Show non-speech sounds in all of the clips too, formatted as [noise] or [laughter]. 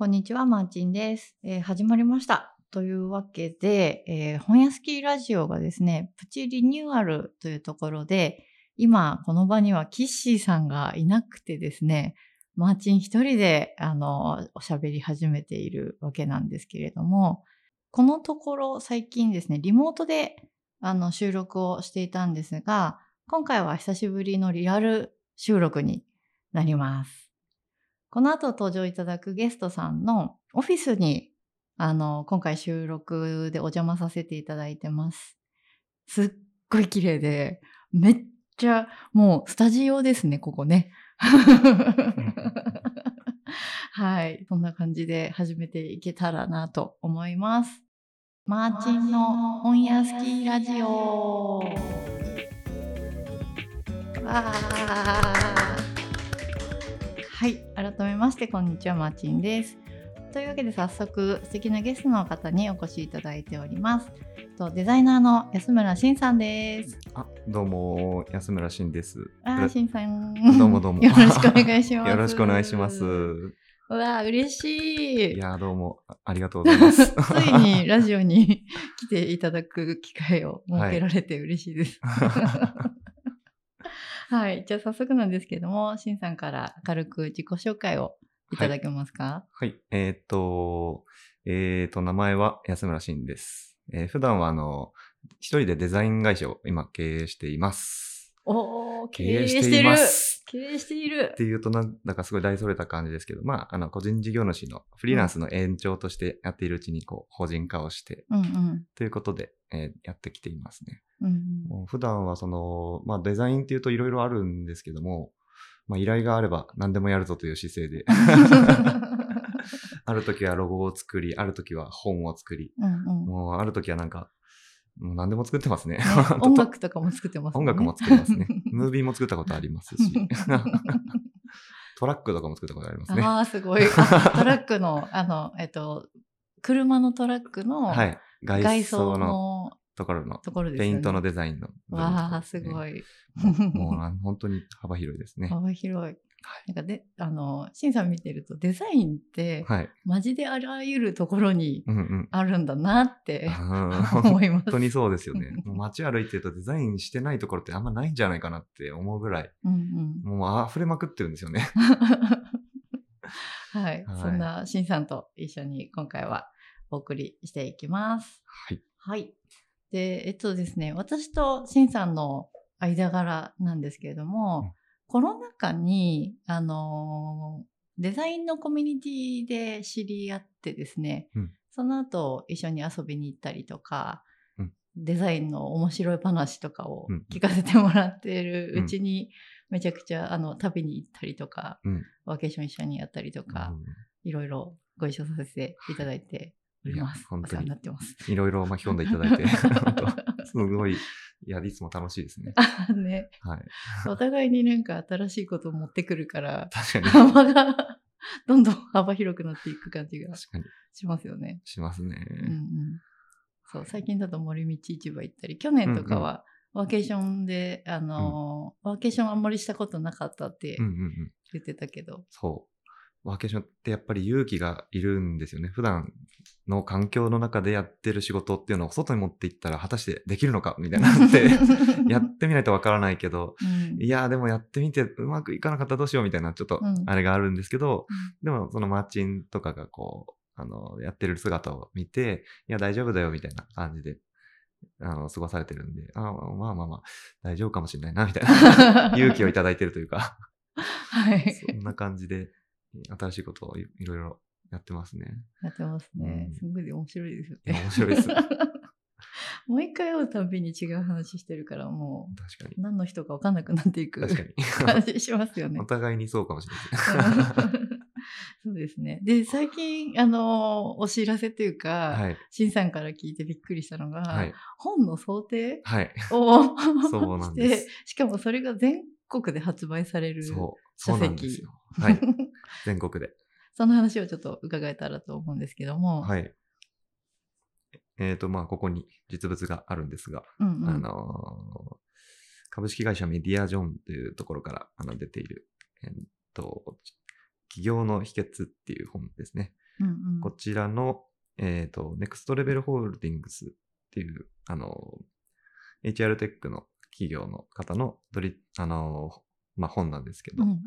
こんにちは、マーチンです。えー始まりました。というわけで、えー本屋スキーラジオがですね、プチリニューアルというところで、今、この場にはキッシーさんがいなくてですね、マーチン一人で、あの、おしゃべり始めているわけなんですけれども、このところ最近ですね、リモートで、あの、収録をしていたんですが、今回は久しぶりのリアル収録になります。この後登場いただくゲストさんのオフィスに、あの、今回収録でお邪魔させていただいてます。すっごい綺麗で、めっちゃ、もうスタジオですね、ここね。はい。そんな感じで始めていけたらなと思います。マーチンの本屋スキーラジオ。わー。はい。改めまして、こんにちは、マーチンです。というわけで、早速、素敵なゲストの方にお越しいただいております。とデザイナーの安村慎さんです。あ、どうも、安村慎です。あ慎さん。どうもどうも [laughs] よろしくお願いします。[laughs] よろしくお願いします。うわー、嬉しい。いやー、どうも、あありがとうございます。ついに [laughs] ラジオに来ていただく機会を設けられて嬉しいです。はい。じゃあ早速なんですけども、しんさんから軽く自己紹介をいただけますか、はい、えーっと、えーっと、名前は安村慎です。えー普段は、あの、一人でデザイン会社を今経営しています。おー、経経営営ししてているます。経営しているっていうと、なんだかすごい大それた感じですけど、まあ、あの、個人事業主のフリーランスの延長としてやっているうちに、こう、法人化をして、うんうん。ということで、えーやってきていますね。うんもう普段はその、まあデザインっていうといろいろあるんですけども、まあ依頼があれば何でもやるぞという姿勢で、[laughs] ある時はロゴを作り、ある時は本を作り、うんうんもうある時はなんか、もう何でも作ってますね。ね [laughs] 音楽とかも作ってます音楽も作りますね。[laughs] ムービーも作ったことありますし、[laughs] トラックとかも作ったことありますね。ああ、すごい。あトラックの、あの、えっと、車のトラックのはい。外外装装ののところのところですよね。ペイントのデザインの部分とかわあ、ですごい。もう本当に幅広いですね。幅広い。なんかで、あの、シンさん見てると、デザインって、はい。マジであらゆるところに。あるんだなってうん [laughs] 思います。本当にそうですよね。[laughs] 街歩いてるとデザインしてないところってあんまないんじゃないかなって思うぐらい、うんうん。もう溢れまくってるんですよね。[laughs] はい、はいそんなシンさんと一緒に今回はお送りしていきます。はい。はい。で、えっとですね、私とシンさんの間柄なんですけれども、うんコロナ禍に、あのーデザインのコミュニティで知り合ってですね、うん。その後一緒に遊びに行ったりとか、うん。デザインの面白い話とかをうん。聞かせてもらっているうちに、めちゃくちゃあの旅に行ったりとか、うん。ワーケーション一緒にやったりとか、いろいろご一緒させていただいております。本当にになってます。うんいろいろ巻き込んでいただいて、[laughs] すごい、いや、いつも楽しいですね。あ [laughs] ね、はい。お互いになんか新しいことを持ってくるから、確かに。幅が [laughs] どんどん幅広くなっていく感じが。しますよね。しますね。うんうん。そう、最近だと森道市場行ったり、去年とかはワーケーションで、あのーワーケーションあんまりしたことなかったって。言ってたけど、そう。ワーケーションってやっぱり勇気がいるんですよね。普段の環境の中でやってる仕事っていうのを外に持っていったら果たしてできるのかみたいな。[laughs] って、やってみないとわからないけど、うん。いやーでもやってみてうまくいかなかったらどうしようみたいなちょっとうん。あれがあるんですけど、でもそのマーチンとかがこう、あの、やってる姿を見て、いや大丈夫だよみたいな感じで、あの、過ごされてるんで、あーまあまあまあ、大丈夫かもしれないなみたいな。[laughs] 勇気をいただいてるというか、はい。そんな感じで新しいことをいいろいろやってますね。やってますねう。んすごい面白いですよね。面白いです。[laughs] もう一回会うたびに違う話してるから、も確かにう。何の人か分かんなくなっていく確かに。感じしますよね [laughs] お。互いにそうかもしれないですね。[laughs] そうですね。で、最近、あの、お知らせというか、はい。しんさんから聞いてびっくりしたのが、はい。本の想定はい。をそうなんして。しかもそれが全国で発売される。そう。書籍そうなんですよ。はい。全国で。その話をちょっと伺えたらと思うんですけども。はい。えっ、と、まあ、ここに実物があるんですが、うんうんあのー株式会社メディアジョンというところからあの出ている、えっと、起業の秘訣っていう本ですね。うんうんこちらの、えっ、と、ネクストレベルホールディングスっていう、あの、HR テックの企業の方のドリ、あの、まあ、本なんですけど、うんうん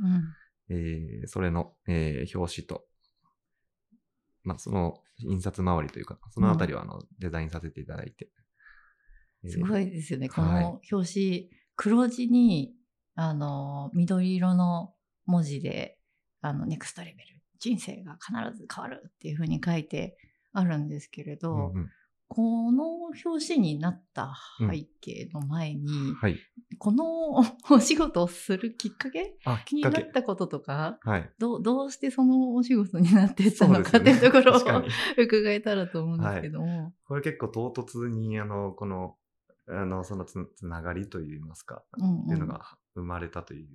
えーそれの、えー表紙と、まあ、その印刷周りというか、そのあたりはあの、デザインさせていただいて。すごい。いですよね。こはいの表紙、黒字に、あの、緑色の文字で、あの、ネクストレベル、人生が必ず変わるっていうふうに書いてあるんですけれど、うんうんこの表紙になった背景の前に、はい。この [laughs] お仕事をするきっかけあ、きっになっ。たこととか、はい。どうどうしてそのお仕事になっていったのかっていうところを [laughs] 伺えたらと思うんですけども。これ結構唐突に、あの、この、あの、そのつつながりといいますか、うんうんっていうのが生まれたという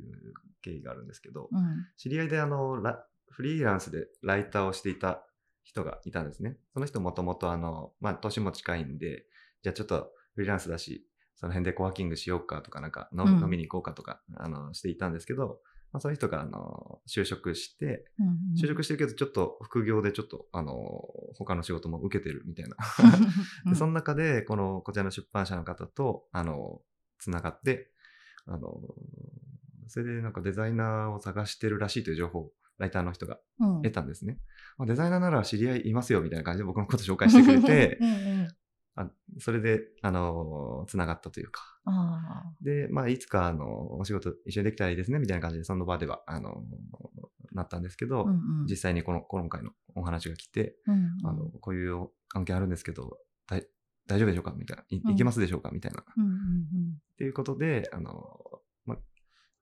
経緯があるんですけど、うん知り合いであの、ラフリーランスでライターをしていた人がいたんですね。その人もともとあの、まあ、年も近いんで、じゃあちょっとフリーランスだし、その辺でコワーキングしようかとか、なんか飲み,、うん飲みに行こうかとか、あの、していたんですけど、まあ、そういう人があの、就職して、うんうん就職してるけど、ちょっと副業でちょっと、あの、他の仕事も受けてるみたいな。[laughs] その中で、この、こちらの出版社の方と、あの、つながって、あの、それでなんかデザイナーを探してるらしいという情報をライターの人がうん得たんですね。まあ、デザイナーなら知り合いいますよみたいな感じで僕のこと紹介してくれてう、んうんあそれで、あの、つながったというか。あで、まあ、いつか、あの、お仕事一緒にできたらいいですねみたいな感じで、その場では、あの、なったんですけど、ーうんうん実際にこの、今回のお話が来て、うんうんあの、こういう関係あるんですけど、大丈夫でしょうか？みたいな。いうんいけますでしょうか？みたいな。っうんうんていうことで、あの、ま、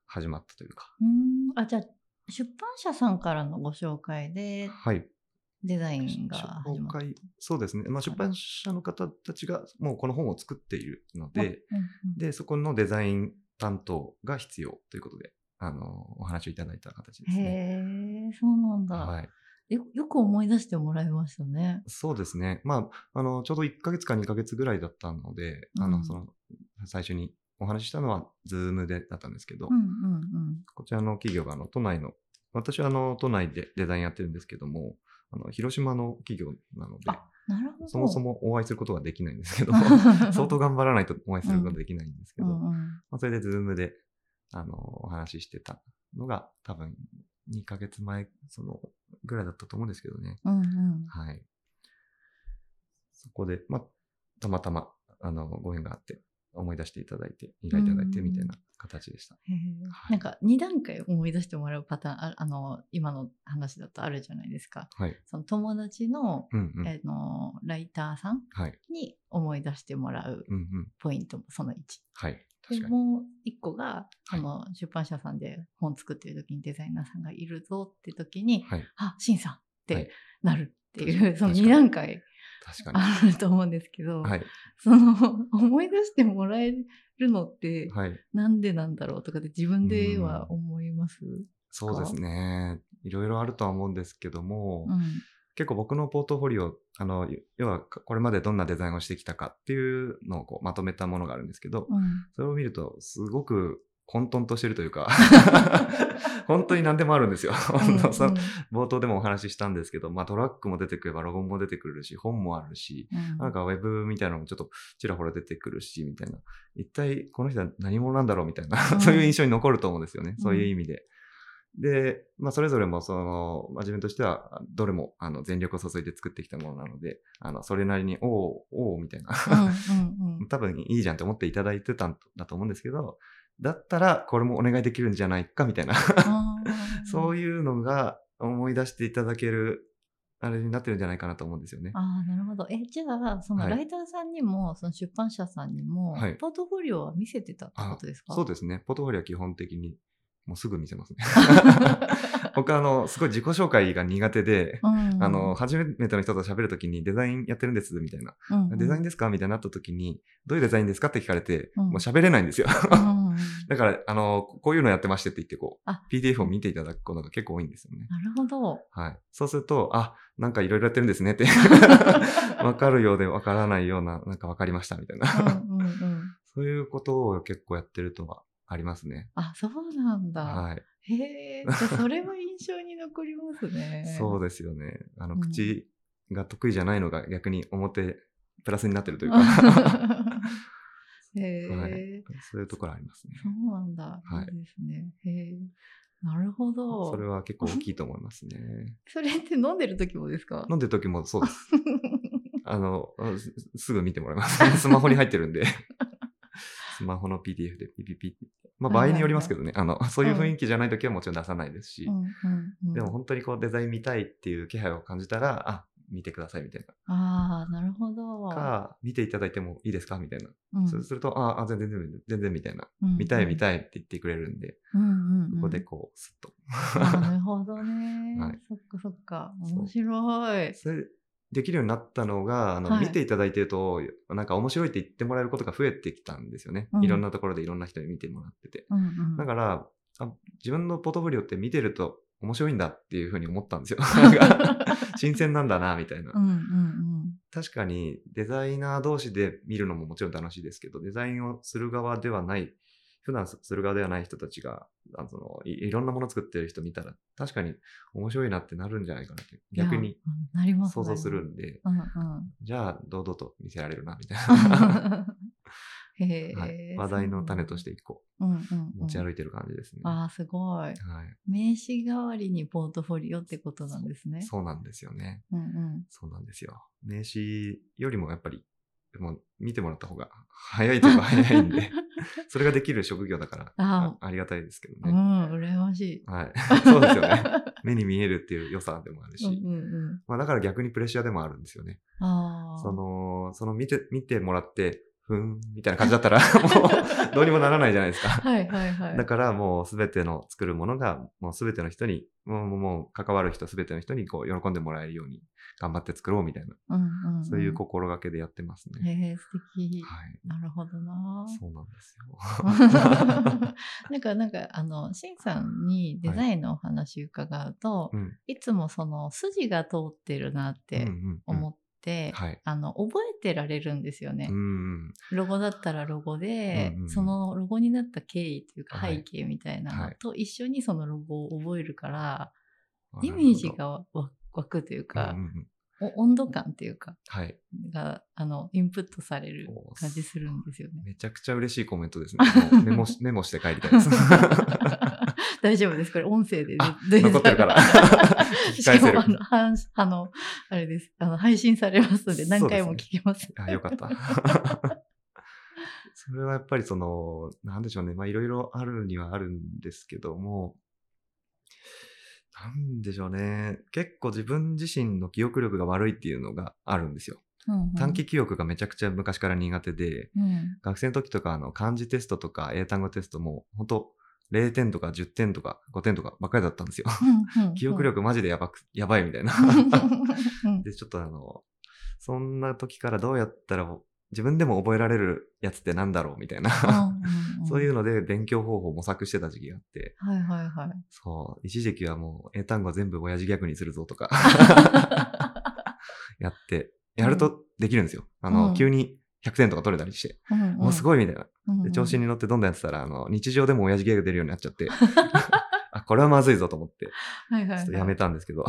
始まったというか。うんうんあじゃあ出版社さんからのご紹介ではい。デザインが。紹介、そうですね。まあ、出版社の方たちがもうこの本を作っているので、うんうんで、そこのデザイン担当が必要ということで、あの、お話をいただいた形ですね。へえ、そうなんだ、はい。よ。よく思い出してもらいましたね。そうですね。まあ、あの、ちょうど1ヶ月か2ヶ月ぐらいだったので、あの、うんその、最初にお話ししたのは、ズームでだったんですけど、うんうんこちらの企業が、あの、都内の、私はあの、都内でデザインやってるんですけども、あの、広島の企業なので。そもそもお会いすることができないんですけど、相 [laughs] 相当頑張らないとお会いすることができないんですけど、うんうんまあ、それでズームで、あの、お話ししてたのが、多分、2ヶ月前、その、ぐらいだったと思うんですけどね。うんうんはい。そこで、まあ、たまたま、あの、ご縁があって、思い出していただいて、依頼いただいてみたいな形でした。はいなんか2段階思い出してもらうパターンああの今の話だとあるじゃないですか。はい。その友達の,、うんうん。えのライターさんはい。に思い出してもらううんうん。ポイントもその1。はい。で確かに。もう一個が、はいその出版社さんで本作ってる時にデザイナーさんがいるぞって時に、はい。あ、シンさんっはていなるっていう、その確かに2段階確かに。あると思うんですけど、はい。その [laughs] 思い出してもらえるのってはい。なんでなんだろうとかって自分では思いますそうですね。いろいろあるとは思うんですけども、うん。結構僕のポートフォリオ、あの、要はこれまでどんなデザインをしてきたかっていうのをこうまとめたものがあるんですけど、うん。それを見るとすごく混沌としてるというか、[laughs] 本当に何でもあるんですよ。冒頭でもお話ししたんですけど、まあトラックも出てくればロゴも出てくるし、本もあるし、うんなんかウェブみたいなのもちょっとちらほら出てくるし、みたいな。一体この人は何者なんだろうみたいな、うんそういう印象に残ると思うんですよね。うんそういう意味で。で、まあそれぞれもその、まあ自分としてはどれもあの全力を注いで作ってきたものなので、あの、それなりに、おうおうみたいな。うんうんうん [laughs] 多分いいじゃんって思っていただいてたんだと思うんですけど、だったらこれもお願いできるんじゃないかみたいな、[laughs] そういうのが思い出していただける、あれになってるんじゃないかなと思うんですよね。あーなるほど。え、じゃあ、そのはいライターさんにも、その出版社さんにも、はいポートフォリオは見せてたってことですか？そうですね。ポートフォリオは基本的にもうすぐ見せますね。[laughs] 僕あの、すごい自己紹介が苦手で、うんあの、初めての人と喋るときにデザインやってるんですみたいな。うんうんデザインですかみたいになったときに、どういうデザインですかって聞かれて、うんもう喋れないんですよ。うんうんだから、あの、こういうのやってましてって言って、こうあ、PDF を見ていただくことが結構多いんですよね。なるほど。はい。そうすると、あ、なんかいろいろやってるんですねって。[laughs] わかるようでわからないような、なんかわかりましたみたいな。うんうんうん [laughs] そういうことを結構やってるとはありますね。あ、そうなんだ。はい。へえ、じゃあそれは印象に残りますね。そうですよね。あの、うん口が得意じゃないのが逆に表、プラスになってるというか、[laughs] へえ、はいそういうところありますね。そうなんだ。はいいいですね。へえ。なるほど。それは結構大きいと思いますね。[laughs] それって飲んでる時もですか？飲んでる時もそうです。[laughs] あの、すすぐ見てもらいます。[laughs] スマホに入ってるんで。スマホの PDF でピピピって。まあ場合によりますけどね。あの、そういう雰囲気じゃない時はもちろん出さないですしでも本当にこうデザイン見たいっていう気配を感じたら、あ、見てくださいみたいああ、なるほど。な。か、見ていただいてもいいですかみたいな。うんそうすると、あ、あ全然全然、全然みたいな。うん見たい見い。たいって言ってくれるんで、うんうんうんここでこう、スッと。なるほどね。[laughs] はいそっかそっか。面白い。それできるようになったのが、あの、はい見ていただいてると、なんか面白いって言ってもらえることが増えてきたんですよね。うんいろんなところでいろんな人に見てもらってて。うんうん。だから、あ自分のポートフォリオって見てると面白いんだっていうふうに思ったんですよ。[laughs] 新鮮なんだな、みたいな。うんうんうん。確かにデザイナー同士で見るのももちろん楽しいですけど、デザインをする側ではない、普段する側ではない人たちが、あのそのいいろんなもの作ってる人見たら、確かに面白いなってなるんじゃないかなって、逆に想像するんで、うんうん。じゃあ堂々と見せられるな、みたいな。[laughs] [laughs] はい、話題の種として一個うんうんうん、持ち歩いてる感じですね。ああ、すごい。はい、名刺代わりにポートフォリオってことなんですね。そうなんですよね。うんうん。そうなんですよ。名刺よりもやっぱり、もう見てもらった方が早いといえば早いんで、[laughs] それができる職業だからああありがたいですけどね。うん、羨ましい。はい。そうですよね。目に見えるっていう良さでもあるし。うんうんうん。まあだから逆にプレッシャーでもあるんですよね。ああ。その、その見て、見てもらって、ふーん、みたいな感じだったら、[laughs] もう、どうにもならないじゃないですか。はいはいはい。だからもうすべての作るものが、もうすべての人に、もう、もう関わる人すべての人にこう喜んでもらえるように頑張って作ろうみたいな、うんうんうん、そういう心がけでやってますね。へえ、素敵。はい。なるほどな。そうなんですよ。[laughs] なんか、なんか、あの、しんさんにデザインのお話伺うと、うん。い、つもその筋が通ってるなってうんうんうん思って、はい。あの、覚えてられるんですよね。ロゴだったらロゴで、うんうんうん。そのロゴになった経緯というかはい。背景みたいなのはい。と一緒にそのロゴを覚えるから、あイメージがわ湧くというか、うんうん温度感というか、はい。が、あの、インプットされるお感じするんですよね。めちゃくちゃ嬉しいコメントですね。メモし [laughs] メモして帰りたいです。[laughs] 大丈夫です。これ音声で残ってるからしかもあの、はんあの、あれです。あの、配信されますので何回も聞けます。あ、よかった。[laughs] それはやっぱりその、なんでしょうね。まあいろいろあるにはあるんですけども、なんでしょうね。結構自分自身の記憶力が悪いっていうのがあるんですよ。うんうん短期記憶がめちゃくちゃ昔から苦手で、うん。学生の時とかあの漢字テストとか英単語テストも、本当0点とか10点とか5点とかばっかりだったんですよ。うんうん記憶力マジでやばく、やばいみたいな。うんで、ちょっとあの、そんな時からどうやったら自分でも覚えられるやつってなんだろうみたいな、そういうので勉強方法を模索してた時期があって、はいはいはい。そう、一時期はもう英単語全部親父ギャグにするぞとか [laughs] やって、やるとできるんですよ。あの、うん急に100点とか取れたりして、もうすい。ごいみたいな。うんうんで、調子に乗ってどんどんやってたら、あの、日常でも親父ギャグ出るようになっちゃって、[laughs] あ、これはまずいぞと思って、はいはいはい。ちょっとやめたんですけど、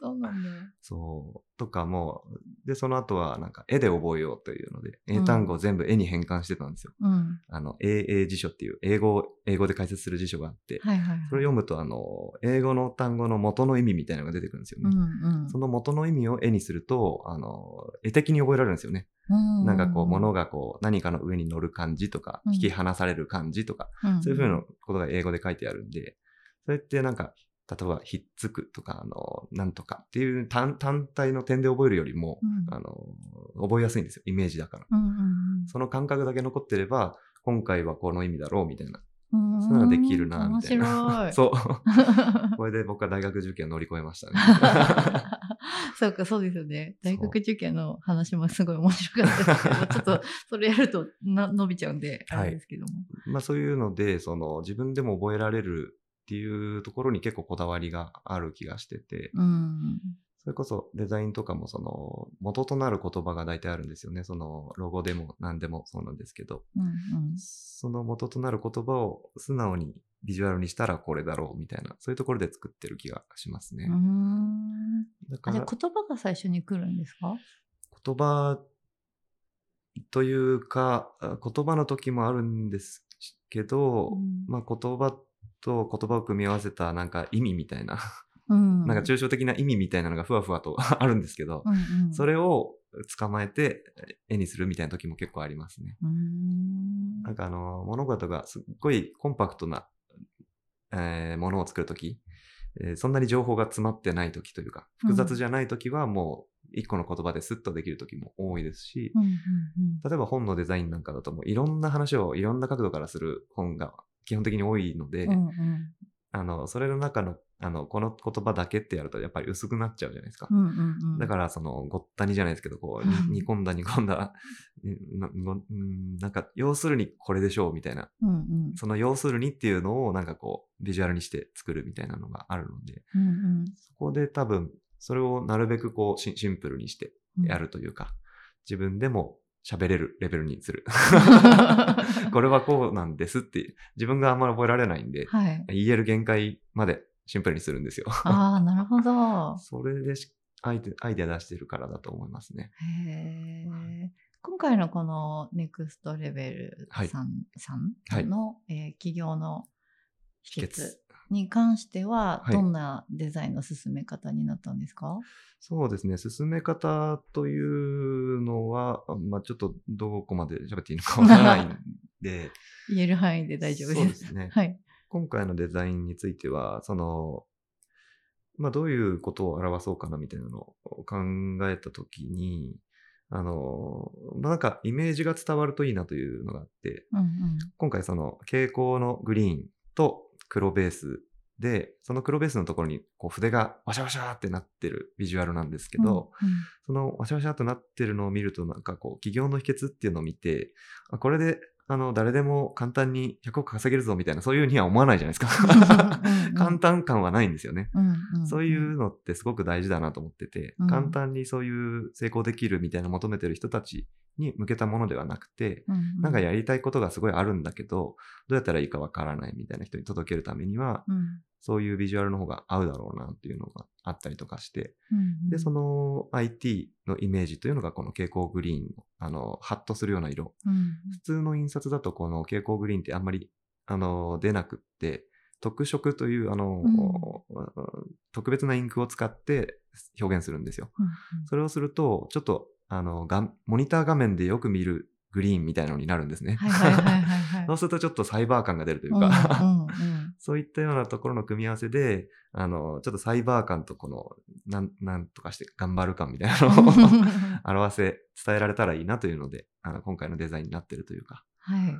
そうなんだ。そう。とかもう、で、その後はなんか絵で覚えようというので、英単語を全部絵に変換してたんですよ。うん。あの、英英辞書っていう英語を、英語で解説する辞書があって、はいはいはい。それを読むと、あの、英語の単語の元の意味みたいなのが出てくるんですようね。んうんその元の意味を絵にすると、あの、絵的に覚えられるんですよね。うん。なんかこう、物がこう、何かの上に乗る感じとか、うん引き離される感じとか、うん、そういうふうなことが英語で書いてあるんで、それってなんか、例えば、ひっつくとか、あの、なんとかっていう単単体の点で覚えるよりも、うんあの、覚えやすいんですよ。イメージだから。うんうんその感覚だけ残ってれば、今回はこの意味だろうみたいな。うん。そういうのができるな、みたいな。面白い。そう。[laughs] これで僕は大学受験乗り越えましたね。[laughs] そうか、そうですよね。大学受験の話もすごい面白かったですけど、ちょっとそれやるとな伸びちゃうんで、あれですけども。まあそういうので、その自分でも覚えられるっていうところに結構こだわりがある気がしてて、うん。それこそデザインとかもその元となる言葉が大体あるんですよね。そのロゴでも何でもそうなんですけど、うんうんその元となる言葉を素直にビジュアルにしたらこれだろうみたいな、そういうところで作ってる気がしますね。だから言葉が最初に来るんですか？言葉というか、あ言葉の時もあるんですけど、うんまあ言葉と言葉を組み合わせたなんか意味みたいな、うん。なんか抽象的な意味みたいなのがふわふわと [laughs] あるんですけど、うんうん、それを捕まえて絵にするみたいな時も結構ありますね。ん。なんかあの、物事がすっごいコンパクトな、えーものを作るとき、えーそんなに情報が詰まってないときというか、複雑じゃないときはもう一個の言葉でスッとできるときも多いですし、うんうん。例えば本のデザインなんかだともういろんな話をいろんな角度からする本が基本的に多いので、うんうん。うんあの、それの中の、あの、この言葉だけってやるとやっぱり薄くなっちゃうじゃないですか。うんうんうん。だから、その、ごったにじゃないですけど、こう、煮込んだ煮込んだ、[laughs] ななんか、要するにこれでしょうみたいな、うんうん。その要するにっていうのをなんかこう、ビジュアルにして作るみたいなのがあるので、うんそこで多分、それをなるべくこうシン、プルにしてうんやるというか、自分でも喋れるレベルにする。[laughs] これはこうなんですって自分があんまり覚えられないんで、はい。言える限界までシンプルにするんですよ。ああ、なるほど。[laughs] それでしアイデアイデア出してるからだと思いますね。へえ。今回のこのネクストレベルはいさん,、さはいんの、えー企業の秘訣に関しては、はいどんなデザインの進め方になったんですか、そうですね。進め方というのは、まあ、ちょっとどこまで喋っていいのかわからないんで、[laughs] 言える範囲で大丈夫です。そうですね。[laughs] はい。今回のデザインについては、その、まあ、どういうことを表そうかなみたいなのを考えたときに、あの、まあ、なんかイメージが伝わるといいなというのがあって、うんうん。今回その蛍光のグリーンと黒ベースで、その黒ベースのところにこう筆がワシャワシャってなってるビジュアルなんですけど、うんそのワシャワシャとなってるのを見るとなんかこう企業の秘訣っていうのを見て、あこれであの誰でも簡単に100億稼げるぞみたいなそういうには思わないじゃないですか。簡単感はないんですよね。うんうん。そういうのってすごく大事だなと思ってて、うん。簡単にそういう成功できるみたいな求めてる人たちに向けたものではなくて、うんうん。なんかやりたいことがすごいあるんだけど、どうやったらいいかわからないみたいな人に届けるためには、うんそういうビジュアルの方が合うだろうなっていうのがあったりとかして、うんうん。で、その IT のイメージというのがこの蛍光グリーンの、あの、ハッとするような色。うん普通の印刷だとこの蛍光グリーンってあんまり、あの、出なくって、特色という、あの、特別なインクを使って表現するんですよ。うんそれをすると、ちょっと、あの、がモニター画面でよく見るグリーンみたいなのになるんですね。そうするとちょっとサイバー感が出るといううんか、うんうんそういったようなところの組み合わせで、あの、ちょっとサイバー感とこの、なん、なんとかして頑張る感みたいなのを [laughs] 表せ、伝えられたらいいなというので、あの、今回のデザインになってるというか、はい。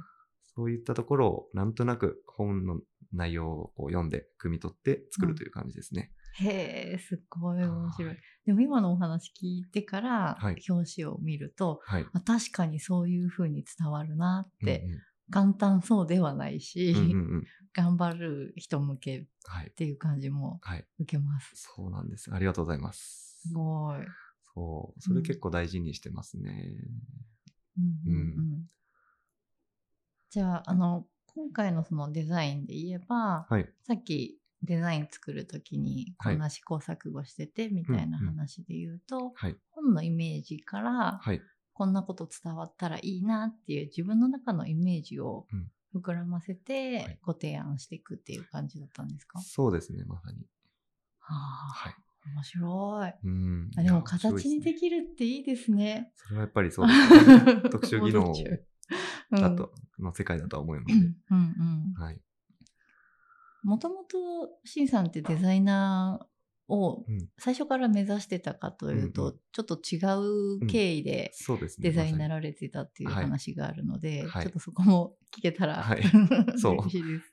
そういったところをなんとなく本の内容をこう読んで、汲み取って作るという感じですね。へえ、すっごい面白い。はいでも今のお話聞いてから、はい表紙を見ると、はい。あ確かにそういう風に伝わるなって、うんうん簡単そうではないし、うんうんうん頑張る人向けっはい。ていう感じもはい。受けます。そうなんです。ありがとうございますす。ごい。そう。それ結構大事にしてますね。うんうんうんじゃあ、あの、今回のそのデザインで言えば、はい。さっきデザイン作るときにこはいんな試行錯誤しててみたいな話で言うと、はい。本のイメージからはい。こんなこと伝わったらいいなっていう自分の中のイメージをうん膨らませはいてご提案していくっていう感じだったんですか、そうですね、まさに。はあ、はい。面白い。うん。あでも形にできるっていいですね。それはやっぱりそうですね。[laughs] 特殊技能だと、の世界だとは思うので。うんうんはい。もともとシンさんってデザイナーをうん。最初から目指してたかというと、うんうちょっと違う経緯で。デザインになられてたっていうはい話があるので、はい。ちょっとそこも聞けたら、はい。[laughs] そう。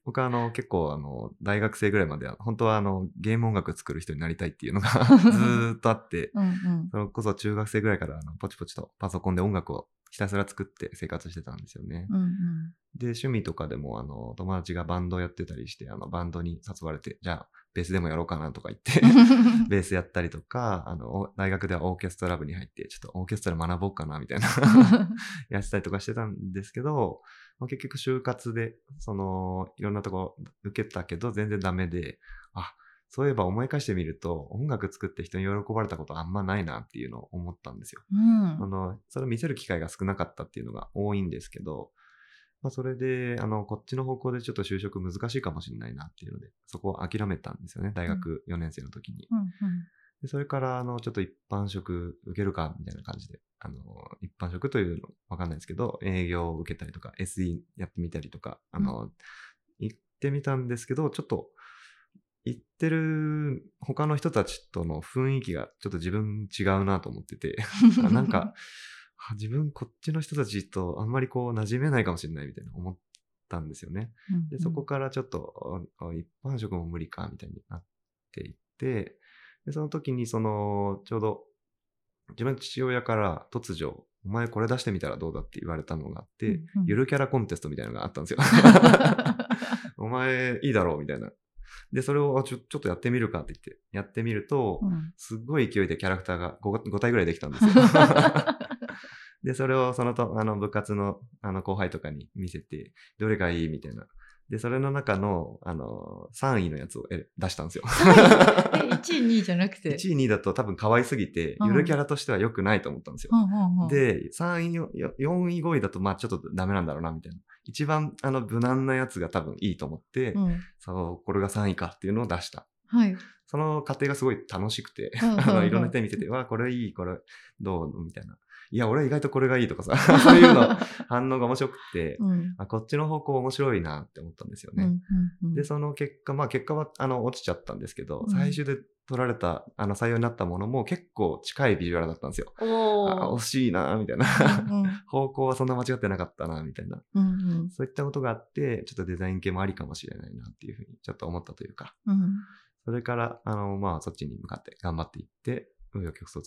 僕はあの結構あの大学生ぐらいまでは本当はあのゲーム音楽作る人になりたいっていうのが [laughs] ずーっとあって、[laughs] うんうん。それこそ中学生ぐらいからあのポチポチとパソコンで音楽をひたすら作って生活してたんですよね。うんうん。で、趣味とかでもあの友達がバンドやってたりして、あのバンドに誘われて、じゃあベースでもやろうかなとか言って、[laughs] ベースやったりとか、あの、大学ではオーケストラ部に入って、ちょっとオーケストラ学ぼうかなみたいな [laughs] やってたりとかしてたんですけど、まあ、結局就活で、その、いろんなとこ受けたけど全然ダメで、あ、そういえば思い返してみると、音楽作って人に喜ばれたことあんまないなっていうのを思ったんですよ。うんあの、それを見せる機会が少なかったっていうのが多いんですけど、まあ、それで、あの、こっちの方向でちょっと就職難しいかもしれないなっていうので、そこを諦めたんですよね、大学4年生の時に。うんでそれから、あの、ちょっと一般職受けるか、みたいな感じで、あの、一般職というのわかんないですけど、営業を受けたりとか、SE やってみたりとか、あの、行ってみたんですけど、ちょっと、行ってる他の人たちとの雰囲気がちょっと自分違うなと思ってて、あ [laughs] なんか、あ自分こっちの人たちとあんまりこう馴染めないかもしれないみたいな思ったんですよね。うんで、そこからちょっと、あ一般職も無理か、みたいになっていって、で、その時に、その、ちょうど、自分の父親から突如、お前これ出してみたらどうだって言われたのがあって、うんうんゆるキャラコンテストみたいなのがあったんですよ。[laughs] お前いいだろうみたいな。で、それをあちょちょっとやってみるかって言って、やってみると、うんすっごい勢いでキャラクターが 5, 5体ぐらいできたんですよ。[laughs] で、それをそのとあの部活のあの後輩とかに見せて、どれがいいみたいな。で、それの中の、あの、3位のやつをえ出したんですよ。え [laughs] 1位2位じゃなくて？1位、2位だと多分可愛すぎて、うんゆるキャラとしては良くないと思ったんですよ。で、3位、よ4位、5位だと、まあちょっとダメなんだろうな、みたいな。一番、あの、無難なやつが多分いいと思って、うんそう、これが3位かっていうのを出した。はいその過程がすごい楽しくて、[laughs] あのいろんな人に見せて、わ、これいい、これどう？みたいな。いや、俺は意外とこれがいいとかさ、[laughs] そういうの [laughs] 反応が面白くて、うんあこっちの方向面白いなって思ったんですよね。で、その結果、まあ結果はあの落ちちゃったんですけど、うん最終で取られた、あの採用になったものも結構近いビジュアルだったんですよ。おあ惜しいなみたいな。うんうん [laughs] 方向はそんな間違ってなかったなみたいな。うんうんそういったことがあって、ちょっとデザイン系もありかもしれないなっていうふうにちょっと思ったというか。うんそれから、あの、まあ、そっちに向かって頑張っていって、紆余曲折、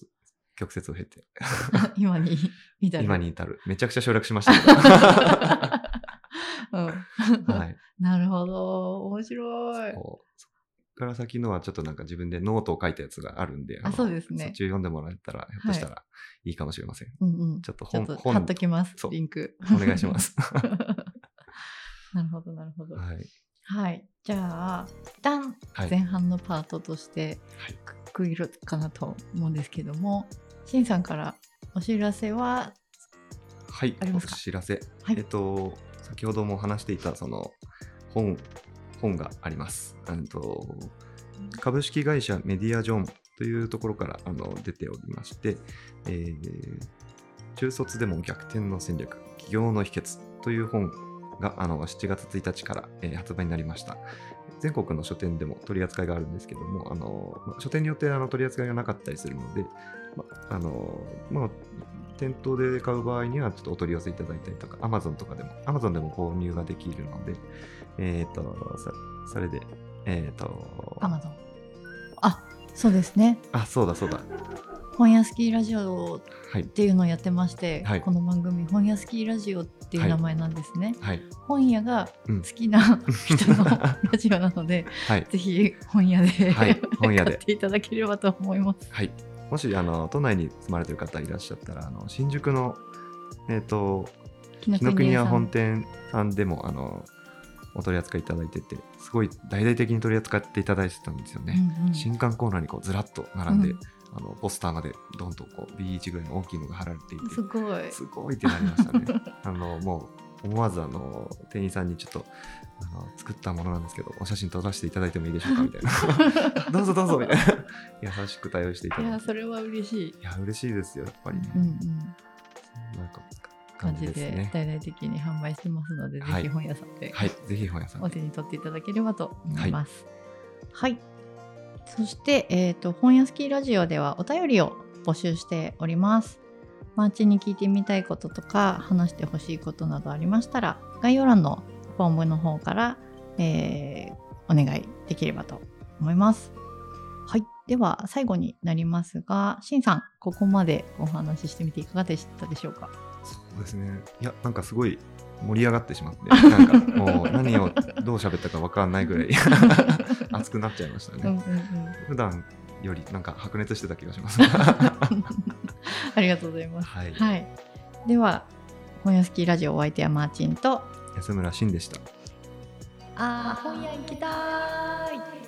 曲折を経て、[laughs] 今に至る。今に至る。めちゃくちゃ省略しました [laughs] うん。けど。はい。[laughs] なるほど。面白い。から先のはちょっとなんか自分でノートを書いたやつがあるんで、あのそうですね。そっ読んでもらえたら、ひょっとしたらいいかもしれません。うんうん。ちょっと本、本と貼っときますリンク。お願いします。なるほどなるほど。はい。はい。じゃあ一旦はい。前半のパートとしてはい。区切るかなと思うんですけども、しんさんからお知らせははいありますか？お知らせ。はいえっと、先ほども話していた、その、本、本があります。あのと株式会社メディアジョンというところからあの出ておりまして、えー中卒でも逆転の戦略、起業の秘訣という本があの7月1日から、えー発売になりました。全国の書店でも取り扱いがあるんですけども、あのまあ書店によってあの取り扱いがなかったりするので、まあのまあ、店頭で買う場合にはちょっとお取り寄せいただいたりとか、Amazon とかでも、Amazon でも購入ができるので、えっ、と、そそれで、えっ、と、アマゾンあそうですねあ、そうだそうだ。本屋スキーラジオっはい。ていうのをやってまして、はいこの番組本屋スキーラジオっていう名前なんですね、はい。本屋がうん好きな [laughs] 人のラジオなので、はい。ぜひ本屋で、はい本屋で買っていただければと思います。はい。もし、あの、都内に住まれてる方いらっしゃったら、あの、新宿の、えっ、と、紀紀ノ国屋本店さんでも、あの、お取り扱いいただいてて、すごい大々的に取り扱っていただいてたんですよね。うんうん新刊コーナーにこうずらっと並んで、うんあのポスターまでどんとこう B1 ぐらいの大きいのが貼られていてすごい。すごいってなりましたね [laughs] あのもう思わずあの店員さんにちょっとあの作ったものなんですけどお写真撮らせていただいてもいいでしょうかみたいな [laughs] どうぞどうぞみたいな優しく対応していたいや、だいてそれは嬉しい。いや嬉しいですよやっぱりね、うんうん。なんか感じで大々的に販売してますので、はいぜひ本屋さんではいぜひ本屋さんおで手に取っていただければと思います。はい。そして、えっ、と、本屋スキーラジオではお便りを募集しております。マーチに聞いてみたいこととか、話してほしいことなどありましたら、概要欄のフォームの方から、えーお願いできればと思います。はい。では、最後になりますが、しんさん、ここまでお話ししてみていかがでしたでしょうか？そうですねいやなんかすごい盛り上がってしまって [laughs] なんかもう何をどう喋ったか分かんないぐらい熱くなっちゃいましたね。うんうんうん普段よりなんか白熱してた気がします。[laughs] ありがとうございます。はい。はい。では、本屋スキーラジオお相手はマーチンと、安村慎でした。あー、本屋行きたーい。